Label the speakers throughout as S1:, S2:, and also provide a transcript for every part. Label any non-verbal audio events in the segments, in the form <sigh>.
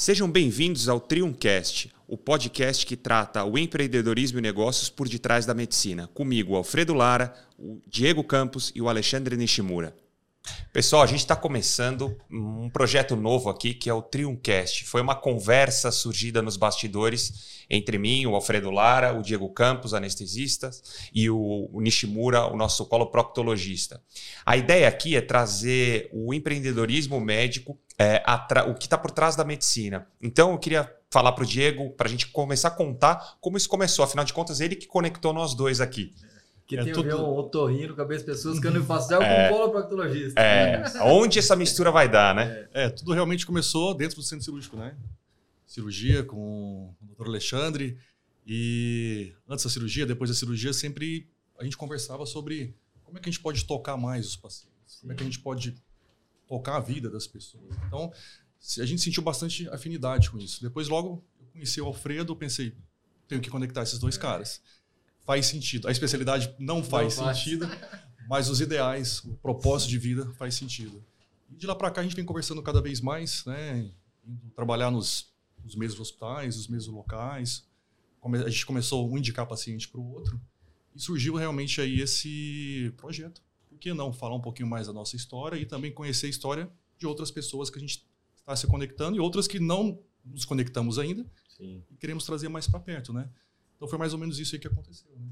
S1: Sejam bem-vindos ao Triuncast, o podcast que trata o empreendedorismo e negócios por detrás da medicina. Comigo, Alfredo Lara, o Diego Campos e o Alexandre Nishimura. Pessoal, a gente está começando um projeto novo aqui que é o Triuncast. Foi uma conversa surgida nos bastidores entre mim, o Alfredo Lara, o Diego Campos, anestesista, e o, Nishimura, o nosso coloproctologista. A ideia aqui é trazer o empreendedorismo médico, é, o que está por trás da medicina. Então, eu queria falar para o Diego, para a gente começar a contar como isso começou. Afinal de contas, ele que conectou nós dois aqui.
S2: Que é tem tudo... a ver um otorrino com as pessoas que eu não faço ideia
S1: é,
S2: com um coloproctologista.
S1: É, onde essa mistura vai dar, né?
S3: É, tudo realmente começou dentro do centro cirúrgico, né? Cirurgia com o doutor Alexandre. E antes da cirurgia, depois da cirurgia, sempre a gente conversava sobre como é que a gente pode tocar mais os pacientes, Sim. como é que a gente pode tocar a vida das pessoas. Então, a gente sentiu bastante afinidade com isso. Depois, logo, eu conheci o Alfredo, pensei, tenho que conectar esses dois caras faz sentido. A especialidade não faz não sentido, faz. mas os ideais, o propósito de vida faz sentido. E de lá para cá a gente vem conversando cada vez mais, né? Indo trabalhar nos, nos mesmos hospitais, nos mesmos locais. A gente começou um indicar paciente para o outro e surgiu realmente aí esse projeto. Por que não falar um pouquinho mais da nossa história e também conhecer a história de outras pessoas que a gente está se conectando e outras que não nos conectamos ainda Sim. e queremos trazer mais para perto, né? Então foi mais ou menos isso aí que aconteceu. Né?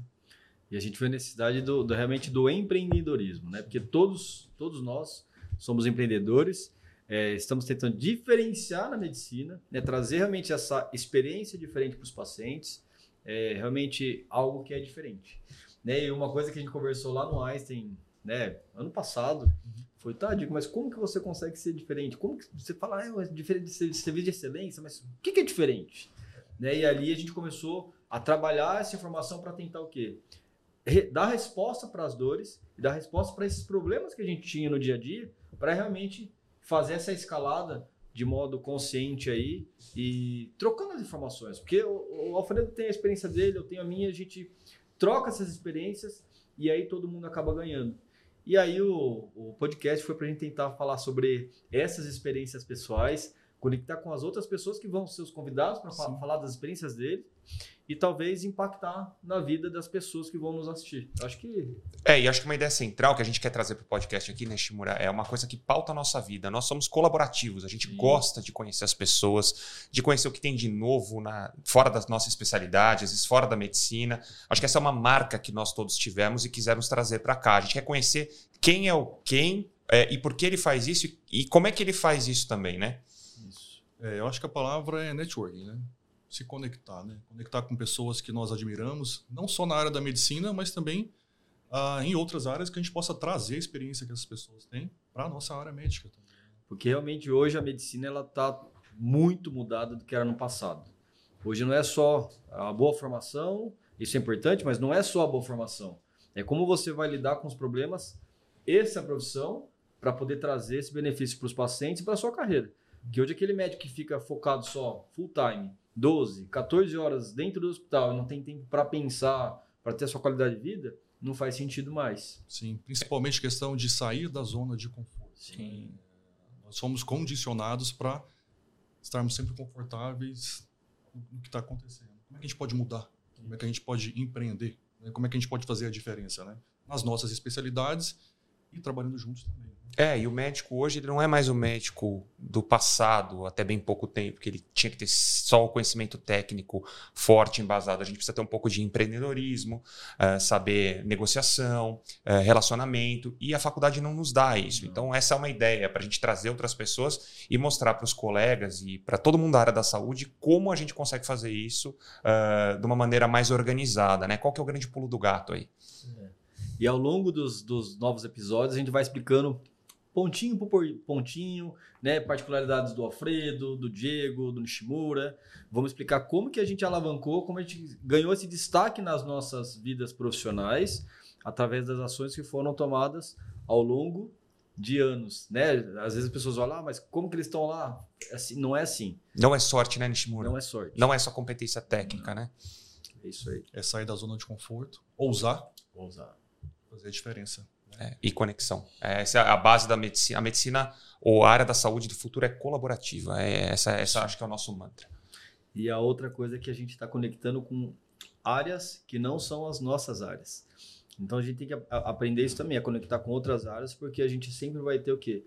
S2: E a gente vê a necessidade do, do, realmente do empreendedorismo, né? Porque todos, todos nós somos empreendedores, é, estamos tentando diferenciar na medicina, né? trazer realmente essa experiência diferente para os pacientes, é realmente algo que é diferente. Né? E uma coisa que a gente conversou lá no Einstein, né? ano passado, uhum. foi, tá, Diego, mas como que você consegue ser diferente? Como que você fala, ah, é diferente de serviço de excelência, mas o que, que é diferente? Né? E ali a gente começou a trabalhar essa informação para tentar o quê? Dar resposta para as dores e dar resposta para esses problemas que a gente tinha no dia a dia, para realmente fazer essa escalada de modo consciente aí e trocando as informações. Porque o, o Alfredo tem a experiência dele, eu tenho a minha, a gente troca essas experiências e aí todo mundo acaba ganhando. E aí o, o podcast foi para a gente tentar falar sobre essas experiências pessoais, conectar com as outras pessoas que vão ser os convidados para falar das experiências dele e talvez impactar na vida das pessoas que vão nos assistir. Acho que.
S1: É, e acho que uma ideia central que a gente quer trazer para o podcast aqui, né, Shimura, é uma coisa que pauta a nossa vida. Nós somos colaborativos, a gente Sim. gosta de conhecer as pessoas, de conhecer o que tem de novo na, fora da nossa especialidade, às vezes fora da medicina. Acho que essa é uma marca que nós todos tivemos e quisemos trazer para cá. A gente quer conhecer quem é o quem é, e por que ele faz isso e, e como é que ele faz isso também, né?
S3: É, eu acho que a palavra é networking, né? se conectar, né? Conectar com pessoas que nós admiramos, não só na área da medicina, mas também ah, em outras áreas que a gente possa trazer a experiência que essas pessoas têm para a nossa área médica também. Né?
S2: Porque realmente hoje a medicina ela está muito mudada do que era no passado. Hoje não é só a boa formação, isso é importante, mas não é só a boa formação. É como você vai lidar com os problemas, essa profissão, para poder trazer esse benefício para os pacientes e para a sua carreira. Que hoje aquele médico que fica focado só full time 12, 14 horas dentro do hospital e não tem tempo para pensar, para ter a sua qualidade de vida, não faz sentido mais.
S3: Sim, principalmente questão de sair da zona de conforto. Sim. Nós somos condicionados para estarmos sempre confortáveis no que está acontecendo. Como é que a gente pode mudar? Como é que a gente pode empreender? Como é que a gente pode fazer a diferença? Né? Nas nossas especialidades e trabalhando juntos também.
S1: É, e o médico hoje ele não é mais o médico do passado, até bem pouco tempo, que ele tinha que ter só o conhecimento técnico forte, embasado. A gente precisa ter um pouco de empreendedorismo, uh, saber negociação, uh, relacionamento, e a faculdade não nos dá isso. Então, essa é uma ideia para a gente trazer outras pessoas e mostrar para os colegas e para todo mundo da área da saúde como a gente consegue fazer isso uh, de uma maneira mais organizada. Né? Qual que é o grande pulo do gato aí? É.
S2: E ao longo dos, dos novos episódios, a gente vai explicando pontinho por pontinho, né? Particularidades do Alfredo, do Diego, do Nishimura. Vamos explicar como que a gente alavancou, como a gente ganhou esse destaque nas nossas vidas profissionais através das ações que foram tomadas ao longo de anos, né? Às vezes as pessoas vão lá, ah, mas como que eles estão lá? É assim, não é assim.
S1: Não é sorte, né, Nishimura?
S2: Não é sorte.
S1: Não é só competência técnica,
S2: não.
S1: né?
S2: É isso aí.
S3: É sair da zona de conforto, ousar.
S2: Ousar.
S3: Fazer a diferença.
S1: É, e conexão. Essa é a base da medicina. A medicina ou a área da saúde do futuro é colaborativa. É, essa, essa acho que é o nosso mantra.
S2: E a outra coisa é que a gente está conectando com áreas que não são as nossas áreas. Então a gente tem que aprender isso também, a conectar com outras áreas, porque a gente sempre vai ter o quê?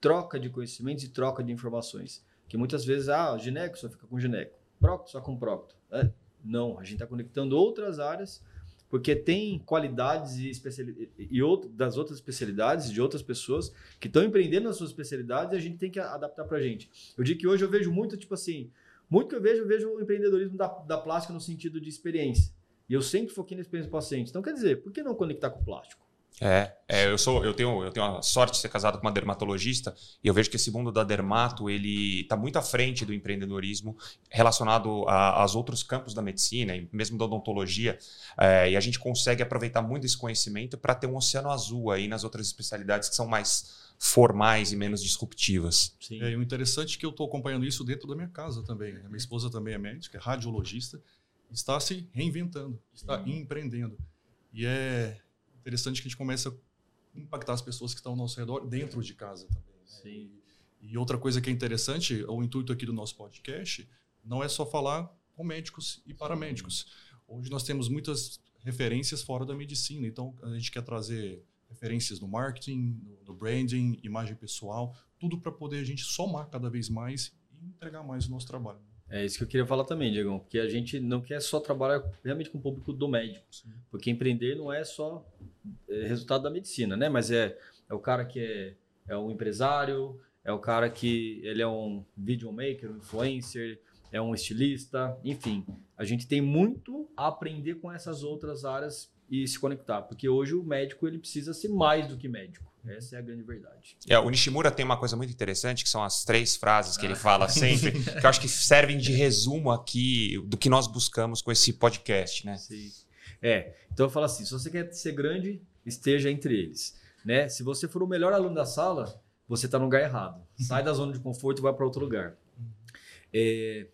S2: Troca de conhecimentos e troca de informações. Que muitas vezes, ah, gineco só fica com gineco, procto só com procto. É, não, a gente está conectando outras áreas, porque tem qualidades e, especialidades, e outro, das outras especialidades de outras pessoas que estão empreendendo nas suas especialidades e a gente tem que adaptar para a gente. Eu digo que hoje eu vejo muito, tipo assim, muito que eu vejo, eu vejo o empreendedorismo da, da plástica no sentido de experiência. E eu sempre foquei na experiência do paciente. Então, quer dizer, por que não conectar com o plástico?
S1: É, é, eu sou, eu tenho, eu tenho a sorte de ser casado com uma dermatologista e eu vejo que esse mundo da dermato ele está muito à frente do empreendedorismo relacionado a, aos outros campos da medicina e mesmo da odontologia é, e a gente consegue aproveitar muito esse conhecimento para ter um oceano azul aí nas outras especialidades que são mais formais e menos disruptivas.
S3: Sim. É, o interessante é que eu estou acompanhando isso dentro da minha casa também. A minha esposa também é médica, é radiologista, está se reinventando, está uhum. empreendendo. E é interessante que a gente comece a impactar as pessoas que estão ao nosso redor dentro de casa também. Né? Sim. E, e outra coisa que é interessante, o intuito aqui do nosso podcast, não é só falar com médicos e paramédicos. Hoje nós temos muitas referências fora da medicina, então a gente quer trazer referências no marketing, no, branding, imagem pessoal, tudo para poder a gente somar cada vez mais e entregar mais o nosso trabalho.
S2: É isso que eu queria falar também, Diego, porque a gente não quer só trabalhar realmente com o público do médico, Sim. porque empreender não é só é, resultado da medicina, né? Mas é, é o cara que é, é um empresário, é o cara que ele é um videomaker, um influencer, é um estilista, enfim. A gente tem muito a aprender com essas outras áreas e se conectar, porque hoje o médico ele precisa ser mais do que médico. Essa é a grande verdade.
S1: É, o Nishimura tem uma coisa muito interessante, que são as três frases que ele fala sempre, <laughs> que eu acho que servem de resumo aqui do que nós buscamos com esse podcast, né? Sim.
S2: É, então eu falo assim, se você quer ser grande, esteja entre eles. Né? Se você for o melhor aluno da sala, você está no lugar errado. Sai da zona de conforto e vai para outro lugar. É...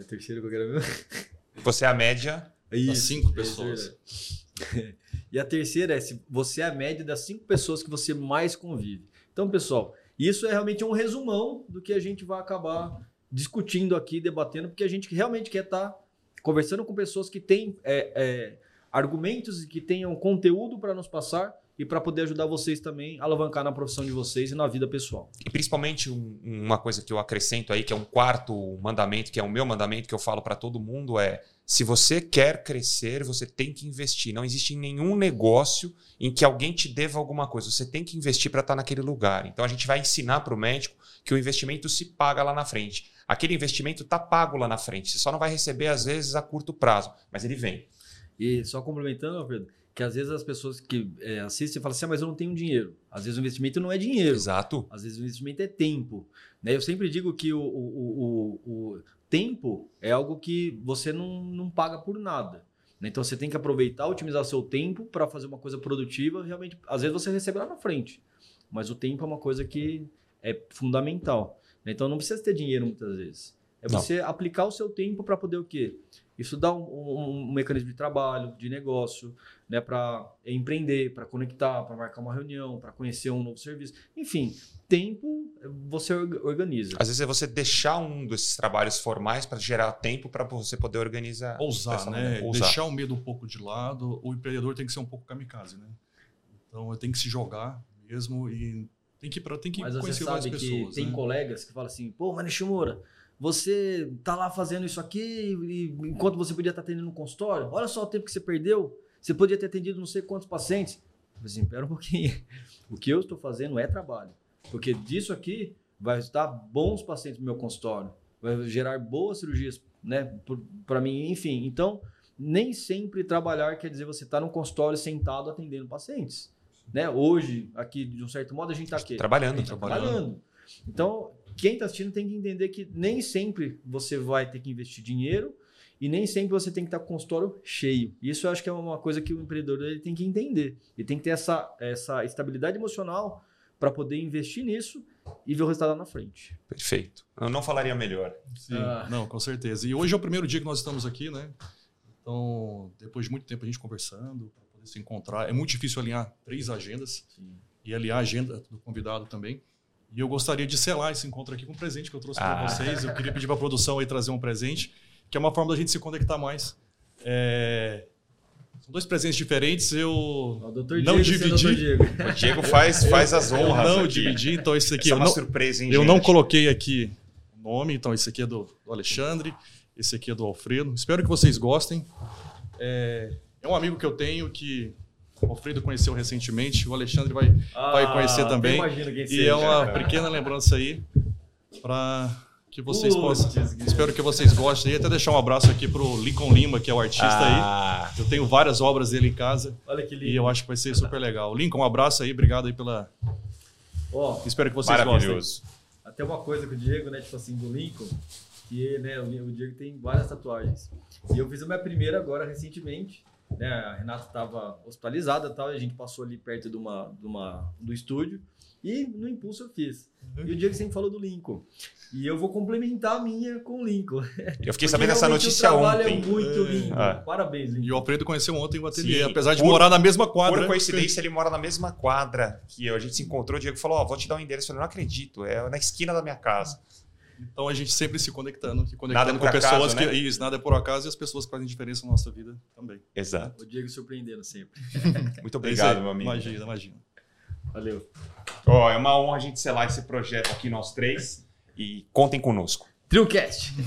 S2: é a terceira que eu quero ver.
S1: Você é a média
S3: Isso, das cinco pessoas. <laughs>
S2: E a terceira é se você é a média das cinco pessoas que você mais convive. Então, pessoal, isso é realmente um resumão do que a gente vai acabar discutindo aqui, debatendo, porque a gente realmente quer estar tá conversando com pessoas que têm é, é, argumentos e que tenham conteúdo para nos passar e para poder ajudar vocês também a alavancar na profissão de vocês e na vida pessoal.
S1: E principalmente um, uma coisa que eu acrescento aí, que é um quarto mandamento, que é o meu mandamento que eu falo para todo mundo é se você quer crescer, você tem que investir. Não existe nenhum negócio em que alguém te deva alguma coisa. Você tem que investir para estar naquele lugar. Então a gente vai ensinar para o médico que o investimento se paga lá na frente. Aquele investimento está pago lá na frente. Você só não vai receber, às vezes, a curto prazo, mas ele vem.
S2: E só complementando, Pedro, que às vezes as pessoas que é, assistem falam assim, ah, mas eu não tenho dinheiro. Às vezes o investimento não é dinheiro.
S1: Exato.
S2: Às vezes o investimento é tempo. Né? Eu sempre digo que o, o, o, o tempo é algo que você não, não paga por nada. Né? Então você tem que aproveitar, otimizar seu tempo para fazer uma coisa produtiva. Realmente, às vezes você recebe lá na frente, mas o tempo é uma coisa que é fundamental. Né? Então não precisa ter dinheiro muitas vezes. É não. você aplicar o seu tempo para poder o quê? Isso dá um, um, um, mecanismo de trabalho, de negócio, né, para empreender, para conectar, para marcar uma reunião, para conhecer um novo serviço. Enfim, tempo você organiza.
S1: Às vezes é você deixar um desses trabalhos formais para gerar tempo para você poder organizar.
S3: Ousar, né? Ousar. Deixar o medo um pouco de lado. O empreendedor tem que ser um pouco kamikaze, né? Então eu tenho que se jogar mesmo e tem que, pra, tem que
S2: Mas conhecer mais pessoas. Tem né? colegas que falam assim, pô, mas Nishimura, você tá lá fazendo isso aqui e, enquanto você podia estar tá atendendo no consultório, olha só o tempo que você perdeu. Você podia ter atendido não sei quantos pacientes. Eu falei assim, espera um pouquinho. <laughs> O que eu estou fazendo é trabalho. Porque disso aqui vai resultar bons pacientes no meu consultório. Vai gerar boas cirurgias, né? Para mim, enfim. Então, nem sempre trabalhar quer dizer você estar tá no consultório sentado atendendo pacientes. Né? Hoje, aqui, de um certo modo, a gente está aqui.
S1: Trabalhando,
S2: tá trabalhando. trabalhando. Então, quem está assistindo tem que entender que nem sempre você vai ter que investir dinheiro e nem sempre você tem que estar com o consultório cheio. Isso eu acho que é uma coisa que o empreendedor ele tem que entender. Ele tem que ter essa, essa estabilidade emocional para poder investir nisso e ver o resultado lá na frente.
S1: Perfeito. Eu não falaria melhor.
S3: Sim, ah. não, com certeza. E hoje é o primeiro dia que nós estamos aqui, né? Então, depois de muito tempo a gente conversando, para poder poder se encontrar. É muito difícil alinhar três agendas
S2: Sim.
S3: e alinhar a agenda do convidado também. E eu gostaria de selar esse encontro aqui com um presente que eu trouxe
S1: Ah.
S3: para vocês. Eu queria pedir para a produção aí trazer um presente, que é uma forma da gente se conectar mais. É, São dois presentes diferentes. Eu
S2: O
S3: não
S2: Diego sendo
S3: dividi.
S2: Dr. Diego.
S1: O Diego faz, faz as
S3: Eu
S1: honras.
S3: não
S1: aqui.
S3: dividi, então esse aqui
S1: Essa é
S3: eu
S1: uma
S3: não,
S1: surpresa, hein,
S3: eu não
S1: gente?
S3: coloquei aqui o nome, então esse aqui é do, do Alexandre, esse aqui é do Alfredo. Espero que vocês gostem. É, é um amigo que eu tenho que o Alfredo conheceu recentemente, o Alexandre vai, vai conhecer
S2: Ah,
S3: também.
S2: imagino quem
S3: E
S2: seja.
S3: é uma pequena lembrança aí para que vocês
S2: Putz,
S3: possam.
S2: que-
S3: Espero que vocês gostem. E até deixar um abraço aqui pro Lincoln Lima, que é o artista aí.
S1: Ah,
S3: Eu tenho várias obras dele em casa
S2: Olha que lindo.
S3: e eu acho que vai ser super legal. Lincoln, um abraço aí, obrigado aí pela.
S2: Ó,
S3: Espero que vocês gostem.
S1: maravilhoso.
S2: até uma coisa com o Diego, né? Tipo assim, do Lincoln, que né, o o Diego tem várias tatuagens. E eu fiz a minha primeira agora recentemente. Né, a Renata estava hospitalizada tal, e a gente passou ali perto de uma, de uma, do estúdio. E no impulso eu fiz.
S3: Uhum.
S2: E o Diego sempre falou do Lincoln. E eu vou complementar a minha com o Lincoln.
S1: Eu fiquei <laughs> sabendo dessa notícia
S2: o trabalho
S1: ontem.
S2: é muito
S3: É.
S2: lindo.
S1: Ah.
S2: Parabéns, Lincoln.
S3: E o Alfredo conheceu ontem o ateliê,
S1: Sim,
S3: apesar de
S1: por-
S3: morar na mesma quadra.
S1: Por coincidência, ele mora na mesma quadra que eu. A gente se encontrou, o Diego falou: Ó, vou te dar um endereço. Eu falei: Não acredito, é na esquina da minha casa.
S3: Então a gente sempre se conectando, se
S1: Nada
S3: conectando
S1: é
S3: com pessoas
S1: acaso,
S3: que.
S1: né?
S3: Isso, nada é por acaso e as pessoas que fazem diferença na nossa vida também.
S1: Exato.
S2: O Diego surpreendendo sempre. <laughs>
S1: Muito
S3: É
S1: obrigado,
S3: aí.
S1: meu amigo.
S3: Imagina, imagina.
S2: Valeu.
S1: Ó, é uma honra a gente selar esse projeto aqui, nós três. E contem conosco.
S2: TrioCast. <laughs>